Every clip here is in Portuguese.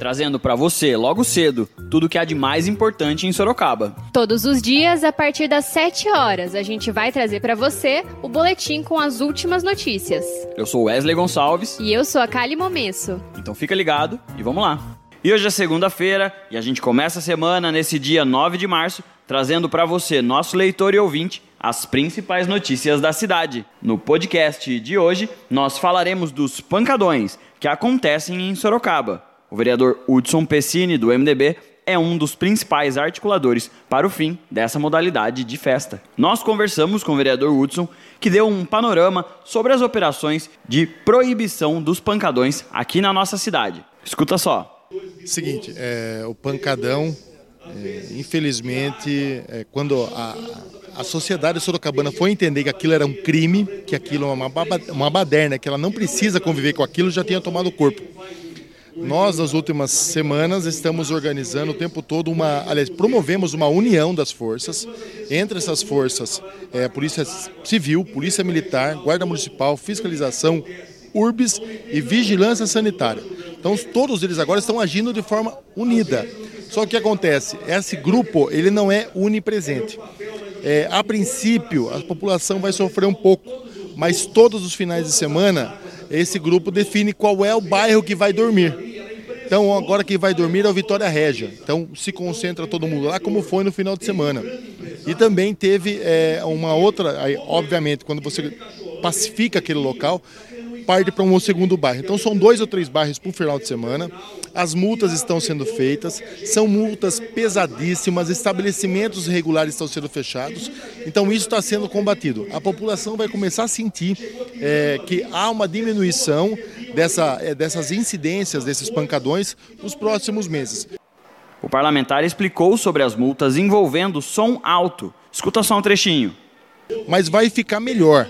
trazendo para você, logo cedo, tudo o que há de mais importante em Sorocaba. Todos os dias, a partir das 7 horas, a gente vai trazer para você o boletim com as últimas notícias. Eu sou Wesley Gonçalves. E eu sou a Kali Momesso. Então fica ligado e vamos lá. E hoje é segunda-feira e a gente começa a semana nesse dia 9 de março, trazendo para você, nosso leitor e ouvinte, as principais notícias da cidade. No podcast de hoje, nós falaremos dos pancadões que acontecem em Sorocaba. O vereador Hudson Pessini, do MDB, é um dos principais articuladores para o fim dessa modalidade de festa. Nós conversamos com o vereador Hudson, que deu um panorama sobre as operações de proibição dos pancadões aqui na nossa cidade. Escuta só. Seguinte, é, o pancadão, é, infelizmente, é, quando a, a sociedade sorocabana foi entender que aquilo era um crime, que aquilo é uma, uma baderna, que ela não precisa conviver com aquilo, já tinha tomado o corpo. Nós, nas últimas semanas, estamos organizando o tempo todo uma. Aliás, promovemos uma união das forças. Entre essas forças, é, Polícia Civil, Polícia Militar, Guarda Municipal, Fiscalização, URBS e Vigilância Sanitária. Então todos eles agora estão agindo de forma unida. Só que o que acontece? Esse grupo ele não é unipresente. É, a princípio, a população vai sofrer um pouco, mas todos os finais de semana, esse grupo define qual é o bairro que vai dormir. Então, agora quem vai dormir é o Vitória Régia. Então, se concentra todo mundo lá, como foi no final de semana. E também teve é, uma outra, aí, obviamente, quando você pacifica aquele local, parte para um segundo bairro. Então são dois ou três bairros por final de semana. As multas estão sendo feitas, são multas pesadíssimas, estabelecimentos regulares estão sendo fechados. Então isso está sendo combatido. A população vai começar a sentir é, que há uma diminuição dessa, é, dessas incidências, desses pancadões, nos próximos meses. O parlamentar explicou sobre as multas envolvendo som alto. Escuta só um trechinho. Mas vai ficar melhor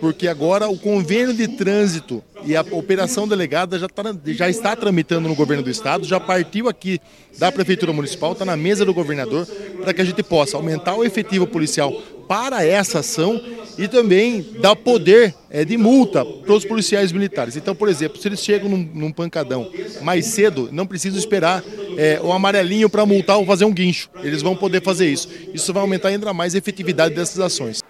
porque agora o convênio de trânsito e a operação delegada já, tá, já está tramitando no governo do estado, já partiu aqui da prefeitura municipal, está na mesa do governador, para que a gente possa aumentar o efetivo policial para essa ação e também dar poder é, de multa para os policiais militares. Então, por exemplo, se eles chegam num, num pancadão mais cedo, não precisam esperar é, o amarelinho para multar ou fazer um guincho. Eles vão poder fazer isso. Isso vai aumentar ainda mais a efetividade dessas ações.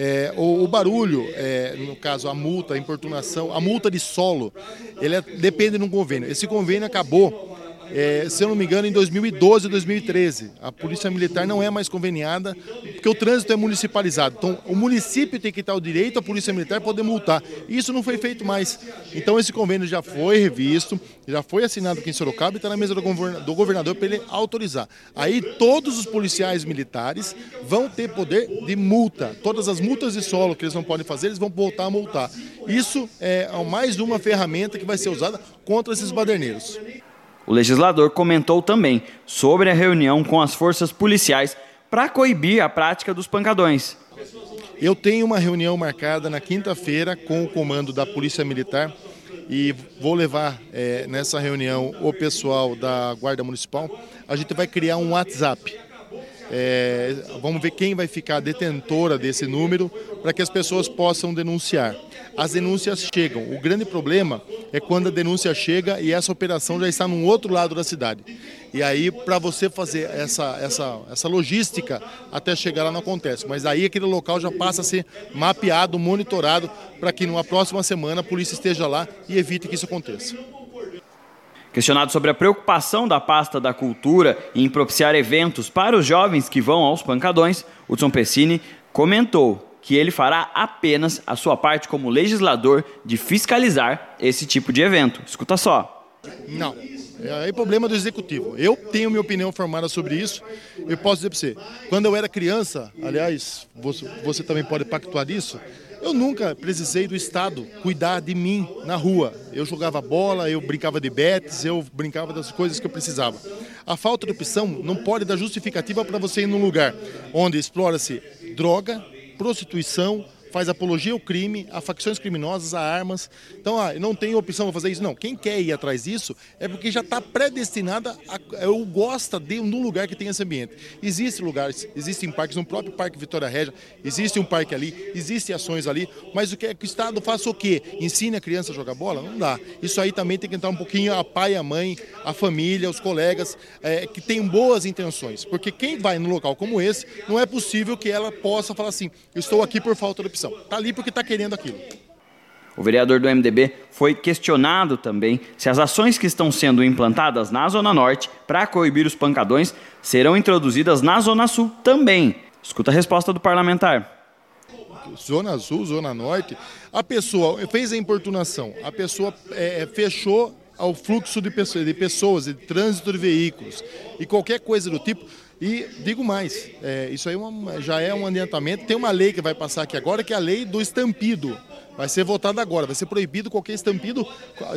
É, o, o, barulho, é, no caso a multa, a importunação, a multa de solo, ele é, depende de um convênio. Esse convênio acabou é, se eu não me engano, em 2012 e 2013. A Polícia Militar não é mais conveniada, porque o trânsito é municipalizado. Então, o município tem que dar o direito à Polícia Militar poder multar. Isso não foi feito mais. Então, esse convênio já foi revisto, já foi assinado aqui em Sorocaba e está na mesa do governador para ele autorizar. Aí, todos os policiais militares vão ter poder de multa. Todas as multas de solo que eles não podem fazer, eles vão voltar a multar. Isso é mais uma ferramenta que vai ser usada contra esses baderneiros. O legislador comentou também sobre a reunião com as forças policiais para coibir a prática dos pancadões. Eu tenho uma reunião marcada na quinta-feira com o comando da Polícia Militar e vou levar é, nessa reunião o pessoal da Guarda Municipal. A gente vai criar um WhatsApp. É, vamos ver quem vai ficar detentora desse número para que as pessoas possam denunciar as denúncias chegam. O grande problema é quando a denúncia chega e essa operação já está num outro lado da cidade. E aí, para você fazer essa, essa, essa logística até chegar lá não acontece. Mas aí aquele local já passa a ser mapeado, monitorado, para que numa próxima semana a polícia esteja lá e evite que isso aconteça. Questionado sobre a preocupação da pasta da cultura em propiciar eventos para os jovens que vão aos pancadões, Hudson Pessini comentou que ele fará apenas a sua parte como legislador de fiscalizar esse tipo de evento. Escuta só. Não. É problema do executivo. Eu tenho minha opinião formada sobre isso. Eu posso dizer para você, quando eu era criança, aliás, você, você também pode pactuar isso, Eu nunca precisei do Estado cuidar de mim na rua. Eu jogava bola, eu brincava de betes, eu brincava das coisas que eu precisava. A falta de opção não pode dar justificativa para você ir num lugar onde explora-se droga, prostituição, faz apologia ao crime, a facções criminosas, a armas. Então, ah, não tem opção para fazer isso. Não, quem quer ir atrás disso é porque já está predestinada, a, ou gosta de um lugar que tem esse ambiente. Existem lugares, existem parques, no próprio Parque Vitória Régia, existe um parque ali, existem ações ali, mas o que é que o Estado faça o quê? Ensine a criança a jogar bola? Não dá. Isso aí também tem que entrar um pouquinho a pai, a mãe, a família, os colegas, é, que têm boas intenções. Porque quem vai num local como esse, não é possível que ela possa falar assim, estou aqui por falta de opção. Está ali porque está querendo aquilo. O vereador do MDB foi questionado também se as ações que estão sendo implantadas na Zona Norte para coibir os pancadões serão introduzidas na Zona Sul também. Escuta a resposta do parlamentar. Zona Sul, Zona Norte, a pessoa fez a importunação, a pessoa é, fechou ao fluxo de pessoas, de trânsito de veículos e qualquer coisa do tipo, e digo mais, é, isso aí é uma, já é um adiantamento. Tem uma lei que vai passar aqui agora, que é a lei do estampido. Vai ser votada agora, vai ser proibido qualquer estampido,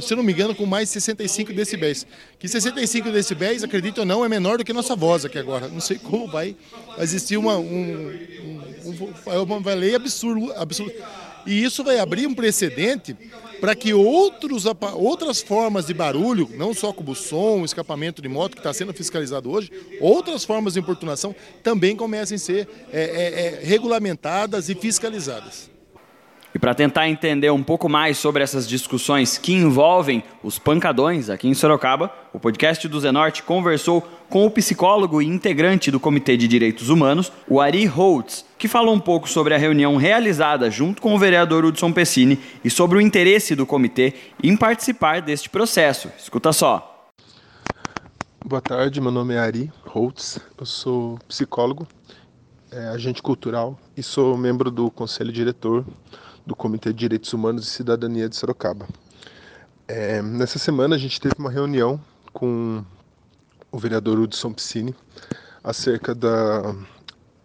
se não me engano, com mais de 65 decibéis. Que 65 decibéis, acredito ou não, é menor do que nossa voz aqui agora. Não sei como vai existir uma, um, um, uma lei absurda. Absurdo. E isso vai abrir um precedente para que outros, outras formas de barulho, não só como som, escapamento de moto que está sendo fiscalizado hoje, outras formas de importunação também comecem a ser é, é, é, regulamentadas e fiscalizadas. Para tentar entender um pouco mais sobre essas discussões que envolvem os pancadões aqui em Sorocaba, o podcast do Zenorte conversou com o psicólogo e integrante do Comitê de Direitos Humanos, o Ari Holtz, que falou um pouco sobre a reunião realizada junto com o vereador Hudson Pessini e sobre o interesse do comitê em participar deste processo. Escuta só. Boa tarde, meu nome é Ari Holtz, eu sou psicólogo, é, agente cultural e sou membro do conselho diretor do Comitê de Direitos Humanos e Cidadania de Sorocaba. É, nessa semana a gente teve uma reunião com o vereador Hudson Piscine acerca da,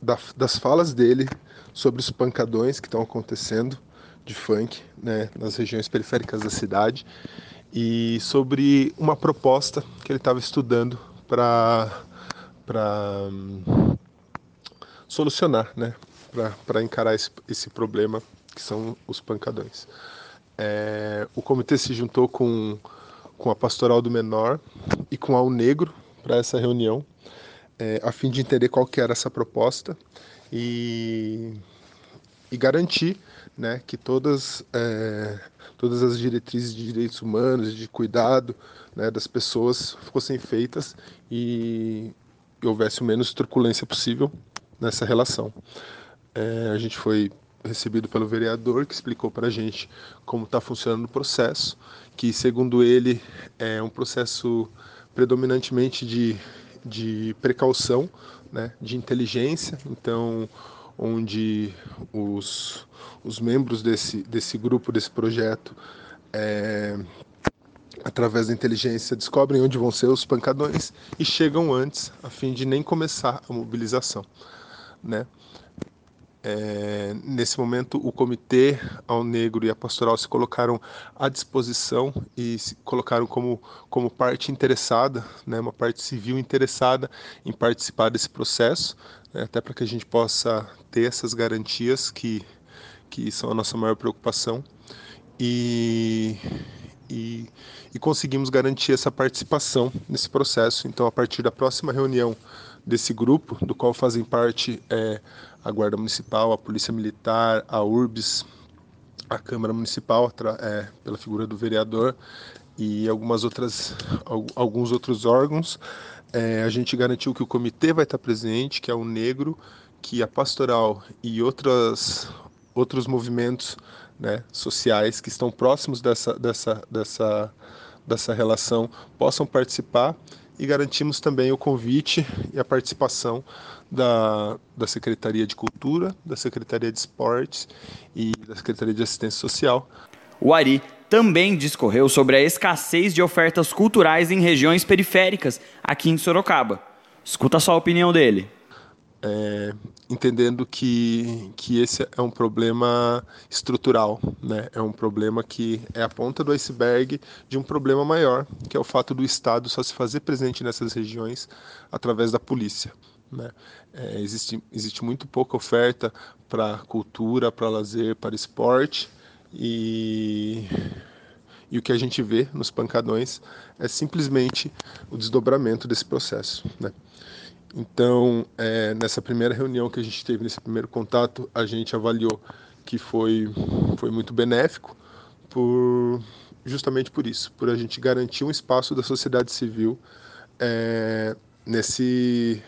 da, das falas dele sobre os pancadões que estão acontecendo de funk né, nas regiões periféricas da cidade e sobre uma proposta que ele estava estudando para um, solucionar, né, para encarar esse, esse problema que são os pancadões. É, o comitê se juntou com, com a Pastoral do Menor e com a Negro para essa reunião, é, a fim de entender qual que era essa proposta e, e garantir né, que todas, é, todas as diretrizes de direitos humanos, de cuidado né, das pessoas fossem feitas e, e houvesse o menos truculência possível nessa relação. É, a gente foi recebido pelo vereador, que explicou para a gente como está funcionando o processo, que, segundo ele, é um processo predominantemente de, de precaução, né, de inteligência, então, onde os, os membros desse, desse grupo, desse projeto, é, através da inteligência, descobrem onde vão ser os pancadões e chegam antes, a fim de nem começar a mobilização. Né? É, nesse momento, o Comitê ao Negro e a Pastoral se colocaram à disposição e se colocaram como, como parte interessada, né, uma parte civil interessada em participar desse processo, né, até para que a gente possa ter essas garantias que, que são a nossa maior preocupação. E, e, e conseguimos garantir essa participação nesse processo. Então, a partir da próxima reunião desse grupo, do qual fazem parte é, a Guarda Municipal, a Polícia Militar, a URBS, a Câmara Municipal, é, pela figura do vereador e algumas outras, alguns outros órgãos. É, a gente garantiu que o comitê vai estar presente, que é o Negro, que a Pastoral e outras, outros movimentos né, sociais que estão próximos dessa, dessa, dessa, dessa relação possam participar e garantimos também o convite e a participação da, da Secretaria de Cultura, da Secretaria de Esportes e da Secretaria de Assistência Social. O Ari também discorreu sobre a escassez de ofertas culturais em regiões periféricas aqui em Sorocaba. Escuta só a opinião dele. É, entendendo que, que esse é um problema estrutural, né? é um problema que é a ponta do iceberg de um problema maior, que é o fato do Estado só se fazer presente nessas regiões através da polícia. Né? É, existe, existe muito pouca oferta para cultura, para lazer, para esporte e, e o que a gente vê nos pancadões é simplesmente o desdobramento desse processo. Né? Então, é, nessa primeira reunião que a gente teve, nesse primeiro contato, a gente avaliou que foi, foi muito benéfico, por, justamente por isso, por a gente garantir um espaço da sociedade civil é, nesse,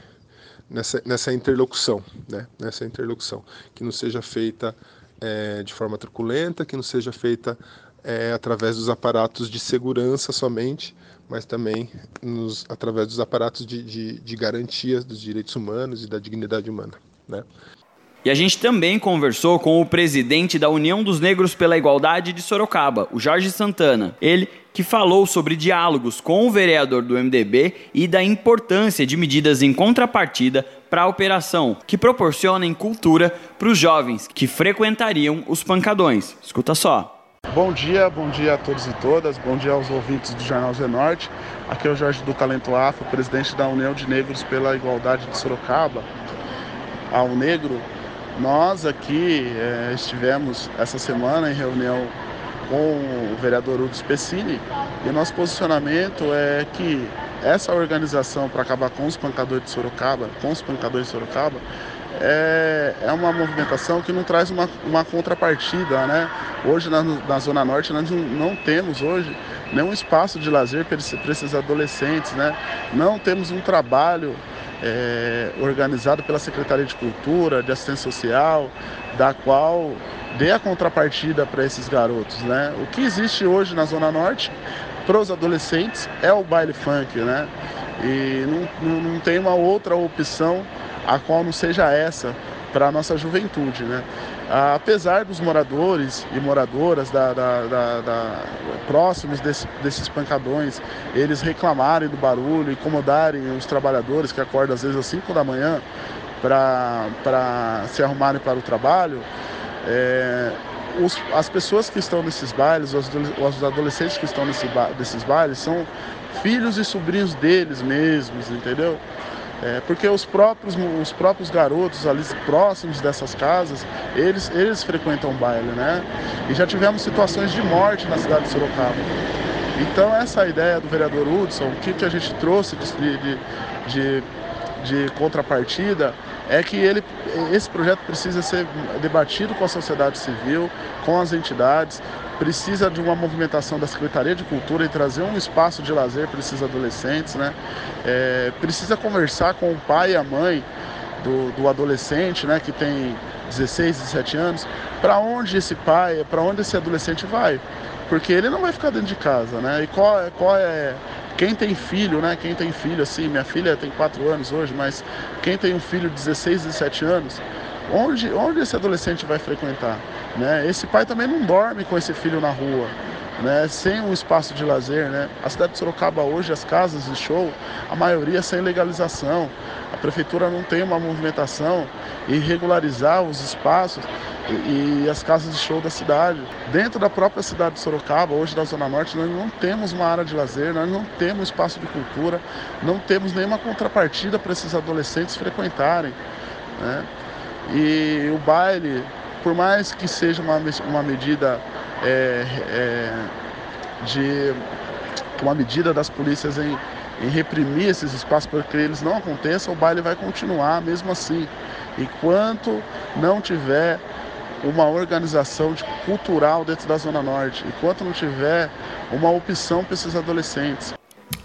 nessa, nessa interlocução, né? nessa interlocução, que não seja feita é, de forma truculenta, que não seja feita é, através dos aparatos de segurança somente, mas também nos, através dos aparatos de, de, de garantia dos direitos humanos e da dignidade humana. Né? E a gente também conversou com o presidente da União dos Negros pela Igualdade de Sorocaba, o Jorge Santana. Ele que falou sobre diálogos com o vereador do MDB e da importância de medidas em contrapartida para a operação, que proporcionem cultura para os jovens que frequentariam os pancadões. Escuta só. Bom dia, bom dia a todos e todas, bom dia aos ouvintes do Jornal Zenorte. Aqui é o Jorge do Talento Afro, presidente da União de Negros pela Igualdade de Sorocaba. Ao Negro, nós aqui é, estivemos essa semana em reunião com o vereador Udo Spessini e nosso posicionamento é que essa organização para acabar com os pancadores de Sorocaba, com os pancadores de Sorocaba, é, é uma movimentação que não traz uma, uma contrapartida, né? Hoje na, na Zona Norte nós não, não temos hoje nenhum espaço de lazer para esses adolescentes, né? Não temos um trabalho é, organizado pela Secretaria de Cultura, de Assistência Social, da qual dê a contrapartida para esses garotos, né? O que existe hoje na Zona Norte para os adolescentes é o baile funk, né? E não, não, não tem uma outra opção a qual não seja essa para a nossa juventude. Né? Apesar dos moradores e moradoras da, da, da, próximos desse, desses pancadões, eles reclamarem do barulho, incomodarem os trabalhadores que acordam às vezes às 5 da manhã para se arrumarem para o trabalho, é, os, as pessoas que estão nesses bailes, os, os adolescentes que estão nesse, bailes, são filhos e sobrinhos deles mesmos, entendeu? É, porque os próprios, os próprios garotos ali próximos dessas casas, eles, eles frequentam baile, né? E já tivemos situações de morte na cidade de Sorocaba. Então essa ideia do vereador Hudson, o que, que a gente trouxe de, de, de, de contrapartida, é que ele, esse projeto precisa ser debatido com a sociedade civil, com as entidades, precisa de uma movimentação da Secretaria de Cultura e trazer um espaço de lazer para esses adolescentes, né? É, precisa conversar com o pai e a mãe do, do adolescente, né, que tem 16, 17 anos, para onde esse pai, para onde esse adolescente vai, porque ele não vai ficar dentro de casa, né? E qual, é, qual é quem tem filho, né? Quem tem filho, assim, minha filha tem 4 anos hoje, mas quem tem um filho de 16, 17 anos, onde, onde esse adolescente vai frequentar? Né? Esse pai também não dorme com esse filho na rua. Né, sem um espaço de lazer. Né? A cidade de Sorocaba hoje, as casas de show, a maioria sem legalização. A prefeitura não tem uma movimentação e regularizar os espaços e, e, as casas de show da cidade. Dentro da própria cidade de Sorocaba, hoje da Zona Norte, nós não temos uma área de lazer, nós não temos espaço de cultura, não temos nenhuma contrapartida para esses adolescentes frequentarem. Né? E o baile, por mais que seja uma, uma medida é, é, de uma medida das polícias em, em reprimir esses espaços para que eles não aconteçam, o baile vai continuar mesmo assim. Enquanto não tiver uma organização cultural dentro da Zona Norte, enquanto não tiver uma opção para esses adolescentes.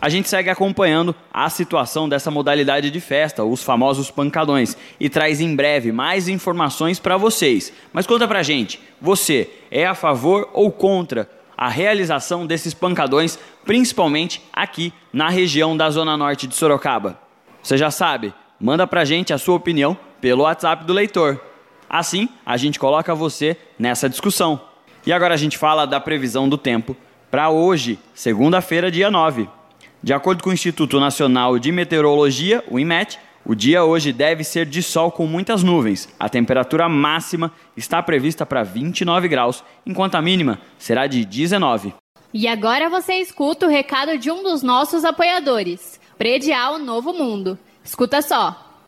A gente segue acompanhando a situação dessa modalidade de festa, os famosos pancadões, e traz em breve mais informações para vocês. Mas conta pra gente, você é a favor ou contra a realização desses pancadões, principalmente aqui na região da Zona Norte de Sorocaba? Você já sabe, manda pra gente a sua opinião pelo WhatsApp do leitor. Assim, a gente coloca você nessa discussão. E agora a gente fala da previsão do tempo para hoje, segunda-feira, dia 9. De acordo com o Instituto Nacional de Meteorologia, o IMET, O dia hoje deve ser de sol com muitas nuvens. A temperatura máxima está prevista para 29 graus, enquanto a mínima será de 19. E agora você escuta o recado de um dos nossos apoiadores, Predial Novo Mundo. Escuta só.